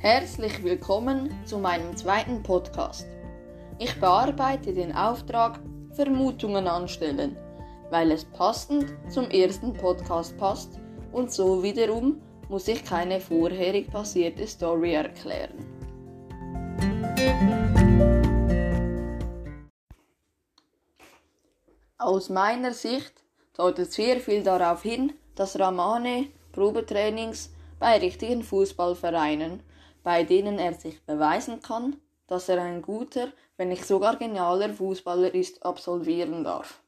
Herzlich willkommen zu meinem zweiten Podcast. Ich bearbeite den Auftrag Vermutungen anstellen, weil es passend zum ersten Podcast passt und so wiederum muss ich keine vorherig passierte Story erklären. Aus meiner Sicht deutet sehr viel darauf hin, dass Ramane Probetrainings bei richtigen Fußballvereinen, bei denen er sich beweisen kann, dass er ein guter, wenn nicht sogar genialer Fußballer ist, absolvieren darf.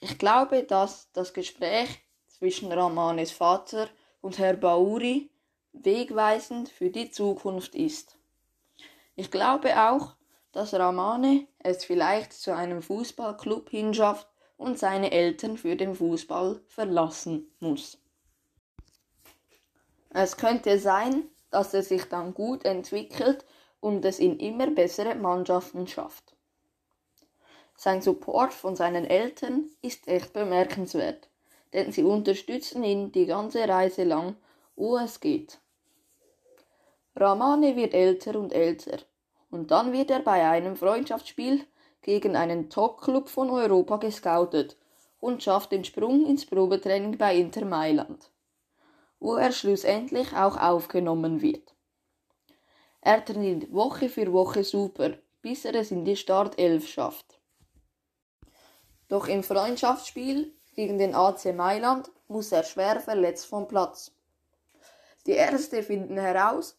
Ich glaube, dass das Gespräch zwischen Ramanes Vater und Herr Bauri wegweisend für die Zukunft ist. Ich glaube auch, dass Ramane es vielleicht zu einem Fußballclub hinschafft und seine Eltern für den Fußball verlassen muss. Es könnte sein, dass er sich dann gut entwickelt und es in immer bessere Mannschaften schafft. Sein Support von seinen Eltern ist echt bemerkenswert, denn sie unterstützen ihn die ganze Reise lang, wo es geht. Ramane wird älter und älter, und dann wird er bei einem Freundschaftsspiel gegen einen Top-Club von Europa gescoutet und schafft den Sprung ins Probetraining bei Inter Mailand, wo er schlussendlich auch aufgenommen wird. Er trainiert Woche für Woche super, bis er es in die Startelf schafft. Doch im Freundschaftsspiel gegen den AC Mailand muss er schwer verletzt vom Platz. Die Ärzte finden heraus,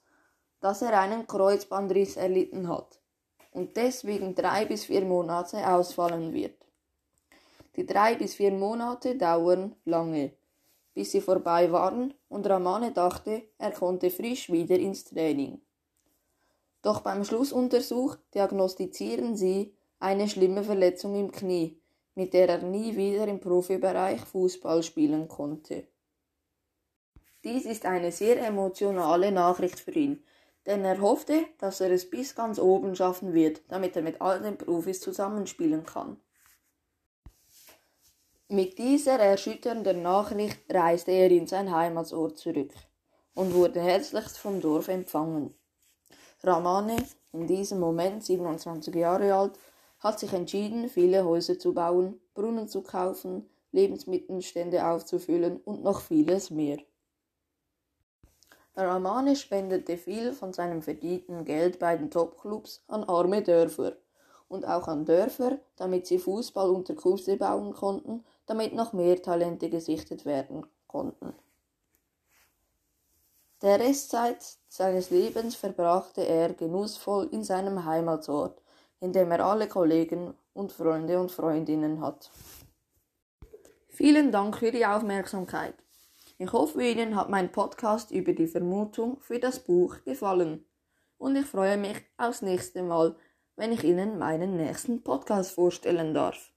dass er einen Kreuzbandriss erlitten hat und deswegen drei bis vier Monate ausfallen wird. Die drei bis vier Monate dauern lange, bis sie vorbei waren und Ramane dachte, er konnte frisch wieder ins Training. Doch beim Schlussuntersuch diagnostizieren sie eine schlimme Verletzung im Knie, mit der er nie wieder im Profibereich Fußball spielen konnte. Dies ist eine sehr emotionale Nachricht für ihn, denn er hoffte, dass er es bis ganz oben schaffen wird, damit er mit all den Profis zusammenspielen kann. Mit dieser erschütternden Nachricht reiste er in sein Heimatsort zurück und wurde herzlichst vom Dorf empfangen. Ramane, in diesem Moment 27 Jahre alt, hat sich entschieden, viele Häuser zu bauen, Brunnen zu kaufen, Lebensmittelstände aufzufüllen und noch vieles mehr. Ramane spendete viel von seinem verdienten Geld bei den Topclubs an arme Dörfer und auch an Dörfer, damit sie Fußballunterkünfte bauen konnten, damit noch mehr Talente gesichtet werden konnten. Der Restzeit seines Lebens verbrachte er genussvoll in seinem Heimatsort, in dem er alle Kollegen und Freunde und Freundinnen hat. Vielen Dank für die Aufmerksamkeit. Ich hoffe, Ihnen hat mein Podcast über die Vermutung für das Buch gefallen. Und ich freue mich aufs nächste Mal, wenn ich Ihnen meinen nächsten Podcast vorstellen darf.